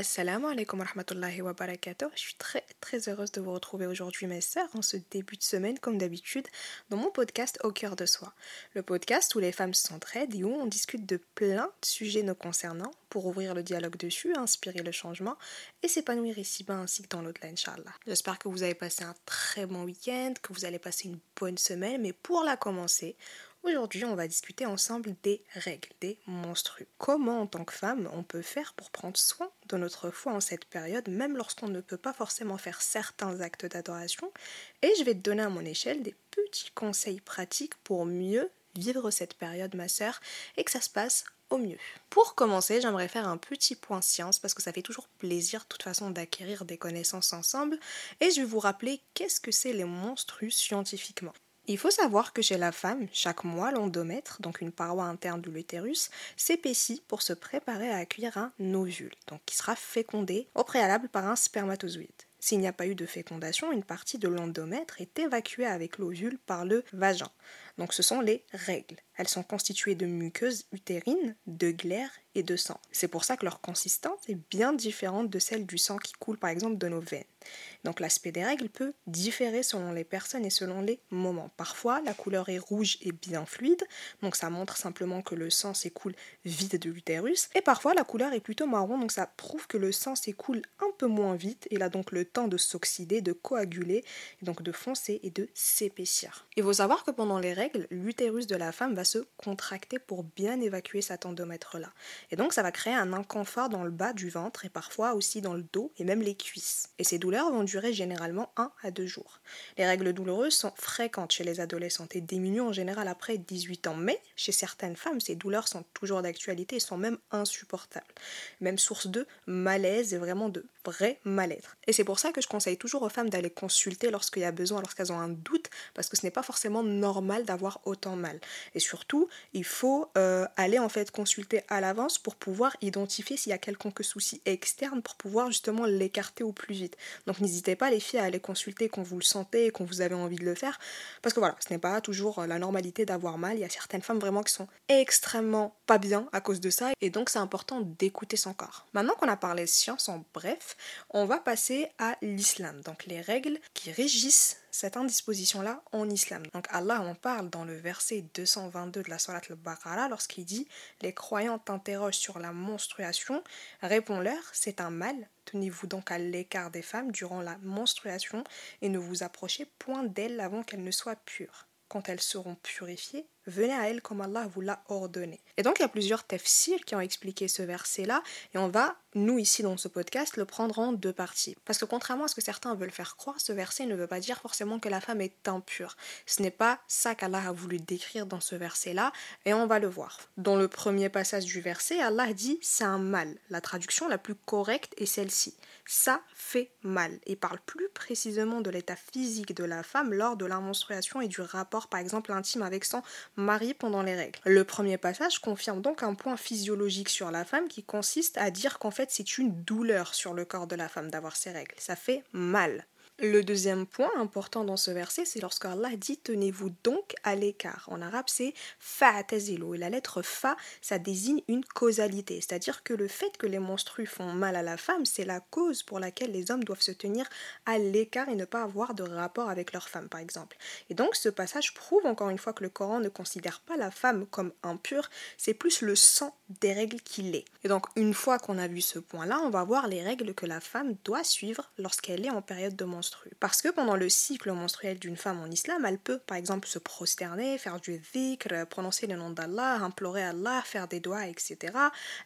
Assalamu alaikum wa rahmatullahi wa barakatuh. Je suis très très heureuse de vous retrouver aujourd'hui mes sœurs en ce début de semaine comme d'habitude dans mon podcast Au cœur de soi. Le podcast où les femmes s'entraident et où on discute de plein de sujets nous concernant pour ouvrir le dialogue dessus, inspirer le changement et s'épanouir ici-bas ainsi que dans l'au-delà Inch'Allah. J'espère que vous avez passé un très bon week-end, que vous allez passer une bonne semaine mais pour la commencer, Aujourd'hui, on va discuter ensemble des règles, des monstrues. Comment, en tant que femme, on peut faire pour prendre soin de notre foi en cette période, même lorsqu'on ne peut pas forcément faire certains actes d'adoration? Et je vais te donner à mon échelle des petits conseils pratiques pour mieux vivre cette période, ma sœur, et que ça se passe au mieux. Pour commencer, j'aimerais faire un petit point science parce que ça fait toujours plaisir de toute façon d'acquérir des connaissances ensemble et je vais vous rappeler qu'est-ce que c'est les monstrues scientifiquement. Il faut savoir que chez la femme, chaque mois, l'endomètre, donc une paroi interne de l'utérus, s'épaissit pour se préparer à accueillir un ovule, donc qui sera fécondé au préalable par un spermatozoïde. S'il n'y a pas eu de fécondation, une partie de l'endomètre est évacuée avec l'ovule par le vagin. Donc ce sont les règles. Elles sont constituées de muqueuses utérines, de glaire et de sang. C'est pour ça que leur consistance est bien différente de celle du sang qui coule par exemple de nos veines. Donc l'aspect des règles peut différer selon les personnes et selon les moments. Parfois, la couleur est rouge et bien fluide, donc ça montre simplement que le sang s'écoule vite de l'utérus. Et parfois, la couleur est plutôt marron, donc ça prouve que le sang s'écoule un peu moins vite. Il a donc le temps de s'oxyder, de coaguler, donc de foncer et de s'épaissir. Il faut savoir que pendant les règles, l'utérus de la femme va se contracter pour bien évacuer cet endomètre-là. Et donc ça va créer un inconfort dans le bas du ventre et parfois aussi dans le dos et même les cuisses. Et ces douleurs vont durer généralement 1 à 2 jours. Les règles douloureuses sont fréquentes chez les adolescentes et diminuent en général après 18 ans. Mais chez certaines femmes, ces douleurs sont toujours d'actualité et sont même insupportables. Même source de malaise et vraiment de vrai mal-être. Et c'est pour ça que je conseille toujours aux femmes d'aller consulter lorsqu'il y a besoin, lorsqu'elles ont un doute, parce que ce n'est pas forcément normal d'avoir autant mal. Et surtout, il faut euh, aller en fait consulter à l'avance pour pouvoir identifier s'il y a quelconque souci externe pour pouvoir justement l'écarter au plus vite. Donc n'hésitez pas les filles à aller consulter quand vous le sentez et quand vous avez envie de le faire, parce que voilà, ce n'est pas toujours euh, la normalité d'avoir mal. Il y a certaines femmes vraiment qui sont extrêmement pas bien à cause de ça, et donc c'est important d'écouter son corps. Maintenant qu'on a parlé science en bref, on va passer à l'islam, donc les règles qui régissent cette indisposition-là en islam. Donc Allah en parle dans le verset 222 de la Salat al-Baqarah lorsqu'il dit Les croyants t'interrogent sur la menstruation, réponds-leur, c'est un mal. Tenez-vous donc à l'écart des femmes durant la menstruation et ne vous approchez point d'elles avant qu'elles ne soient pures. Quand elles seront purifiées, venez à elles comme Allah vous l'a ordonné. Et donc il y a plusieurs tafsirs qui ont expliqué ce verset-là, et on va, nous ici dans ce podcast, le prendre en deux parties. Parce que contrairement à ce que certains veulent faire croire, ce verset ne veut pas dire forcément que la femme est impure. Ce n'est pas ça qu'Allah a voulu décrire dans ce verset-là, et on va le voir. Dans le premier passage du verset, Allah dit c'est un mal. La traduction la plus correcte est celle-ci. Ça fait mal, et parle plus précisément de l'état physique de la femme lors de la menstruation et du rapport par exemple intime avec son mari pendant les règles. Le premier passage confirme donc un point physiologique sur la femme qui consiste à dire qu'en fait c'est une douleur sur le corps de la femme d'avoir ses règles. Ça fait mal. Le deuxième point important dans ce verset, c'est lorsque Allah dit tenez-vous donc à l'écart. En arabe, c'est fa'tazilu. Et la lettre fa, ça désigne une causalité. C'est-à-dire que le fait que les menstrues font mal à la femme, c'est la cause pour laquelle les hommes doivent se tenir à l'écart et ne pas avoir de rapport avec leur femme, par exemple. Et donc, ce passage prouve encore une fois que le Coran ne considère pas la femme comme impure, c'est plus le sang des règles qu'il est. Et donc, une fois qu'on a vu ce point-là, on va voir les règles que la femme doit suivre lorsqu'elle est en période de menstruation. Parce que pendant le cycle menstruel d'une femme en islam, elle peut par exemple se prosterner, faire du dhikr, prononcer le nom d'Allah, implorer Allah, faire des doigts, etc.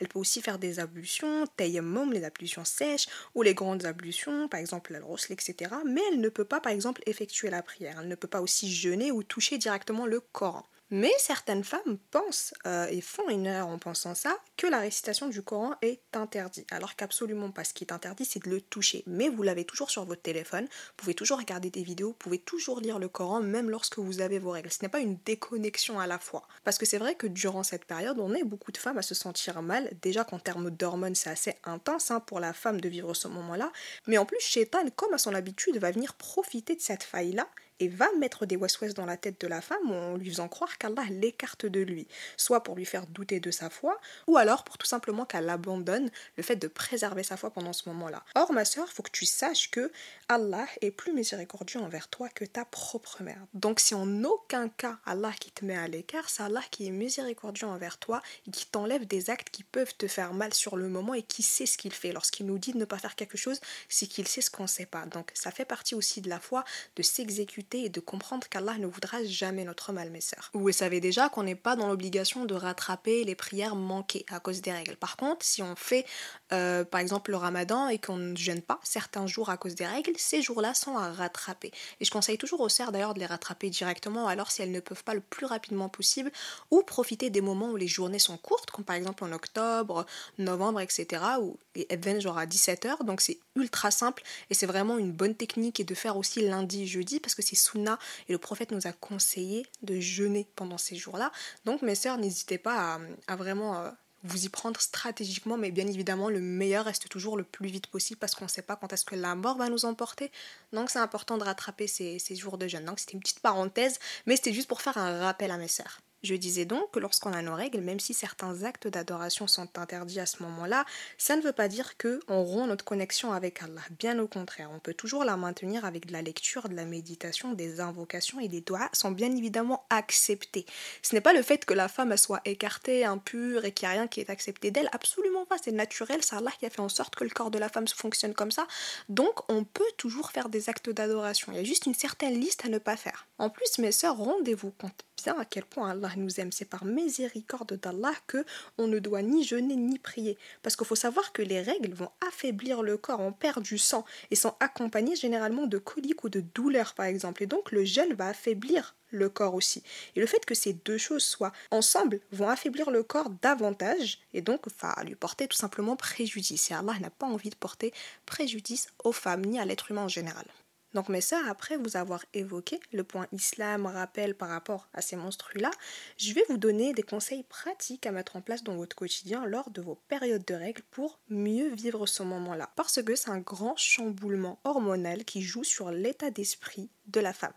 Elle peut aussi faire des ablutions, tayammum, les ablutions sèches, ou les grandes ablutions, par exemple al etc. Mais elle ne peut pas par exemple effectuer la prière. Elle ne peut pas aussi jeûner ou toucher directement le Coran. Mais certaines femmes pensent euh, et font une erreur en pensant ça, que la récitation du Coran est interdite. Alors qu'absolument pas. Ce qui est interdit, c'est de le toucher. Mais vous l'avez toujours sur votre téléphone, vous pouvez toujours regarder des vidéos, vous pouvez toujours lire le Coran, même lorsque vous avez vos règles. Ce n'est pas une déconnexion à la fois. Parce que c'est vrai que durant cette période, on est beaucoup de femmes à se sentir mal. Déjà qu'en termes d'hormones, c'est assez intense hein, pour la femme de vivre ce moment-là. Mais en plus, Shaitan, comme à son habitude, va venir profiter de cette faille-là et va mettre des waswas dans la tête de la femme en lui faisant croire qu'Allah l'écarte de lui, soit pour lui faire douter de sa foi, ou alors pour tout simplement qu'elle abandonne le fait de préserver sa foi pendant ce moment-là. Or, ma il faut que tu saches que Allah est plus miséricordieux envers toi que ta propre mère. Donc, si en aucun cas Allah qui te met à l'écart, c'est Allah qui est miséricordieux envers toi et qui t'enlève des actes qui peuvent te faire mal sur le moment et qui sait ce qu'il fait. Lorsqu'il nous dit de ne pas faire quelque chose, c'est qu'il sait ce qu'on ne sait pas. Donc, ça fait partie aussi de la foi de s'exécuter et de comprendre qu'Allah ne voudra jamais notre mal. Vous savez déjà qu'on n'est pas dans l'obligation de rattraper les prières manquées à cause des règles. Par contre, si on fait euh, par exemple le ramadan et qu'on ne jeûne pas certains jours à cause des règles, ces jours-là sont à rattraper. Et je conseille toujours aux sœurs d'ailleurs de les rattraper directement, alors si elles ne peuvent pas le plus rapidement possible, ou profiter des moments où les journées sont courtes, comme par exemple en octobre, novembre, etc., où les events genre à 17h, donc c'est ultra simple et c'est vraiment une bonne technique et de faire aussi lundi, jeudi, parce que sunna et le prophète nous a conseillé de jeûner pendant ces jours-là. Donc mes sœurs, n'hésitez pas à, vraiment... Euh, vous y prendre stratégiquement, mais bien évidemment, le meilleur reste toujours le plus vite possible parce qu'on ne sait pas quand est-ce que la mort va nous emporter. Donc, c'est important de rattraper ces, ces jours de jeûne. Donc, c'était une petite parenthèse, mais c'était juste pour faire un rappel à mes sœurs. Je disais donc que lorsqu'on a nos règles, même si certains actes d'adoration sont interdits à ce moment-là, ça ne veut pas dire que on rompt notre connexion avec Allah. Bien au contraire, on peut toujours la maintenir avec de la lecture, de la méditation, des invocations et des doigts sont bien évidemment acceptés. Ce n'est pas le fait que la femme soit écartée, impure et qu'il n'y a rien qui est accepté d'elle, absolument pas, c'est naturel, c'est Allah qui a fait en sorte que le corps de la femme fonctionne comme ça. Donc on peut toujours faire des actes d'adoration. Il y a juste une certaine liste à ne pas faire. En plus, mes sœurs, rendez-vous compte à quel point Allah nous aime. C'est par miséricorde d'Allah que on ne doit ni jeûner ni prier. Parce qu'il faut savoir que les règles vont affaiblir le corps, on perd du sang et sont accompagnées généralement de coliques ou de douleurs par exemple. Et donc le jeûne va affaiblir le corps aussi. Et le fait que ces deux choses soient ensemble vont affaiblir le corps davantage et donc va lui porter tout simplement préjudice. Et Allah n'a pas envie de porter préjudice aux femmes ni à l'être humain en général. Donc mes sœurs, après vous avoir évoqué le point islam rappel par rapport à ces monstrues-là, je vais vous donner des conseils pratiques à mettre en place dans votre quotidien lors de vos périodes de règles pour mieux vivre ce moment-là. Parce que c'est un grand chamboulement hormonal qui joue sur l'état d'esprit de la femme.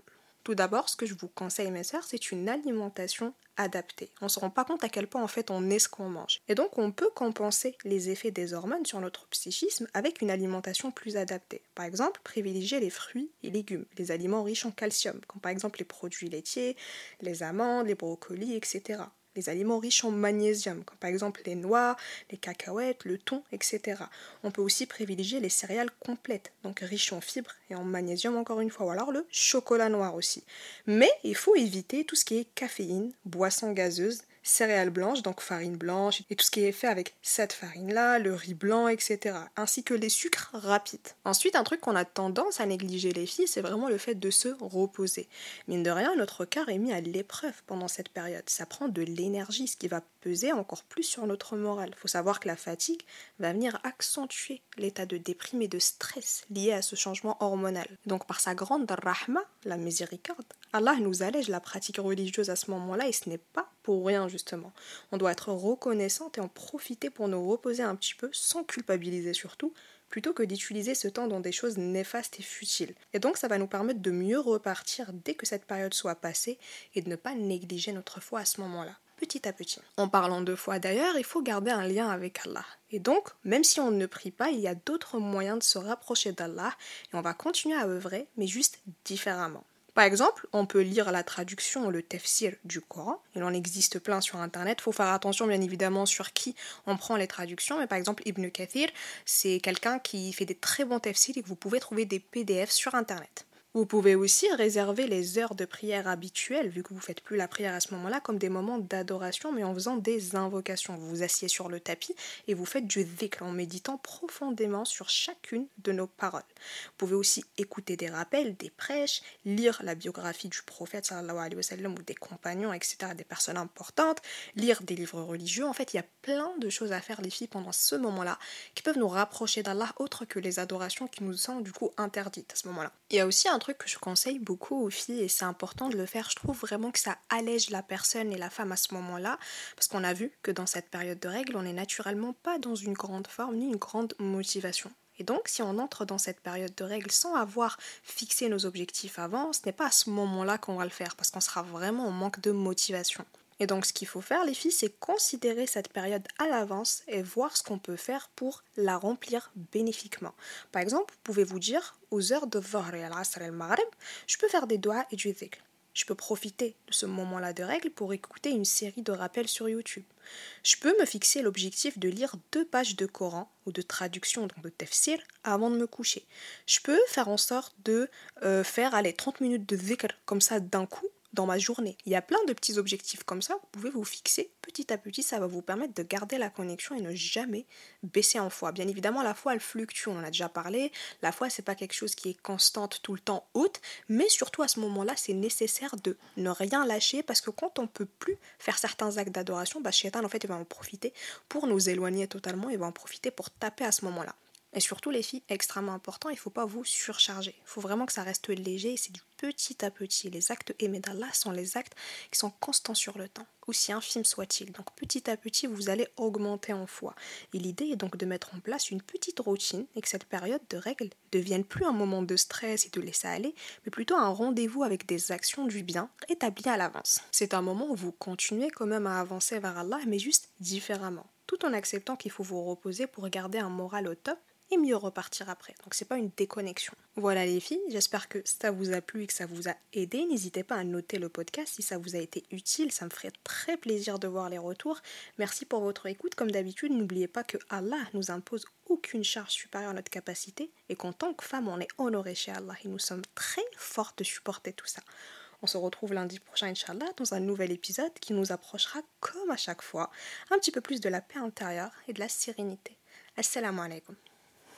Tout d'abord, ce que je vous conseille, mes sœurs, c'est une alimentation adaptée. On ne se rend pas compte à quel point en fait on est ce qu'on mange. Et donc on peut compenser les effets des hormones sur notre psychisme avec une alimentation plus adaptée. Par exemple, privilégier les fruits et légumes, les aliments riches en calcium, comme par exemple les produits laitiers, les amandes, les brocolis, etc les aliments riches en magnésium, comme par exemple les noix, les cacahuètes, le thon, etc. On peut aussi privilégier les céréales complètes, donc riches en fibres et en magnésium encore une fois, ou alors le chocolat noir aussi. Mais il faut éviter tout ce qui est caféine, boisson gazeuse, céréales blanches, donc farine blanche, et tout ce qui est fait avec cette farine-là, le riz blanc, etc. Ainsi que les sucres rapides. Ensuite, un truc qu'on a tendance à négliger les filles, c'est vraiment le fait de se reposer. Mine de rien, notre corps est mis à l'épreuve pendant cette période. Ça prend de l'énergie, ce qui va peser encore plus sur notre morale. Il faut savoir que la fatigue va venir accentuer l'état de déprime et de stress lié à ce changement hormonal. Donc par sa grande rahma, la miséricorde, Allah nous allège la pratique religieuse à ce moment-là et ce n'est pas rien justement. On doit être reconnaissante et en profiter pour nous reposer un petit peu sans culpabiliser surtout, plutôt que d'utiliser ce temps dans des choses néfastes et futiles. Et donc ça va nous permettre de mieux repartir dès que cette période soit passée et de ne pas négliger notre foi à ce moment-là petit à petit. En parlant de foi d'ailleurs, il faut garder un lien avec Allah. Et donc, même si on ne prie pas, il y a d'autres moyens de se rapprocher d'Allah et on va continuer à œuvrer, mais juste différemment. Par exemple, on peut lire la traduction, le tafsir du Coran. Il en existe plein sur Internet. Il faut faire attention, bien évidemment, sur qui on prend les traductions. Mais par exemple, Ibn Kathir, c'est quelqu'un qui fait des très bons tafsirs et que vous pouvez trouver des PDF sur Internet. Vous pouvez aussi réserver les heures de prière habituelles, vu que vous ne faites plus la prière à ce moment-là, comme des moments d'adoration, mais en faisant des invocations. Vous vous asseyez sur le tapis et vous faites du dhikr en méditant profondément sur chacune de nos paroles. Vous pouvez aussi écouter des rappels, des prêches, lire la biographie du prophète sallallahu alayhi wa sallam, ou des compagnons, etc., des personnes importantes, lire des livres religieux. En fait, il y a plein de choses à faire, les filles, pendant ce moment-là, qui peuvent nous rapprocher d'Allah, autre que les adorations qui nous sont du coup interdites à ce moment-là. Il y a aussi un truc que je conseille beaucoup aux filles et c'est important de le faire. Je trouve vraiment que ça allège la personne et la femme à ce moment-là parce qu'on a vu que dans cette période de règles, on n'est naturellement pas dans une grande forme ni une grande motivation. Et donc, si on entre dans cette période de règles sans avoir fixé nos objectifs avant, ce n'est pas à ce moment-là qu'on va le faire, parce qu'on sera vraiment en manque de motivation. Et donc, ce qu'il faut faire, les filles, c'est considérer cette période à l'avance et voir ce qu'on peut faire pour la remplir bénéfiquement. Par exemple, vous pouvez vous dire, aux heures de Dhuhr et al-Asr al-Maghrib, je peux faire des doigts et du dhikr je peux profiter de ce moment-là de règle pour écouter une série de rappels sur YouTube. Je peux me fixer l'objectif de lire deux pages de Coran ou de traduction, donc de tafsir, avant de me coucher. Je peux faire en sorte de euh, faire aller 30 minutes de dhikr comme ça d'un coup dans ma journée. Il y a plein de petits objectifs comme ça, vous pouvez vous fixer petit à petit, ça va vous permettre de garder la connexion et ne jamais baisser en foi. Bien évidemment, la foi elle fluctue, on en a déjà parlé. La foi c'est pas quelque chose qui est constante tout le temps haute, mais surtout à ce moment-là, c'est nécessaire de ne rien lâcher parce que quand on peut plus faire certains actes d'adoration, bah en fait il va en profiter pour nous éloigner totalement, il va en profiter pour taper à ce moment-là. Et surtout, les filles, extrêmement important, il ne faut pas vous surcharger. Il faut vraiment que ça reste léger c'est du petit à petit. Les actes aimés sont les actes qui sont constants sur le temps, aussi infimes soient-ils. Donc petit à petit, vous allez augmenter en foi. Et l'idée est donc de mettre en place une petite routine et que cette période de règles devienne plus un moment de stress et de laisser aller, mais plutôt un rendez-vous avec des actions du bien établies à l'avance. C'est un moment où vous continuez quand même à avancer vers Allah, mais juste différemment tout en acceptant qu'il faut vous reposer pour garder un moral au top mieux repartir après. Donc c'est pas une déconnexion. Voilà les filles, j'espère que ça vous a plu et que ça vous a aidé. N'hésitez pas à noter le podcast si ça vous a été utile, ça me ferait très plaisir de voir les retours. Merci pour votre écoute. Comme d'habitude, n'oubliez pas que Allah nous impose aucune charge supérieure à notre capacité et qu'en tant que femme, on est honoré chez Allah et nous sommes très fortes de supporter tout ça. On se retrouve lundi prochain, Inch'Allah, dans un nouvel épisode qui nous approchera, comme à chaque fois, un petit peu plus de la paix intérieure et de la sérénité. Assalamu alaikum.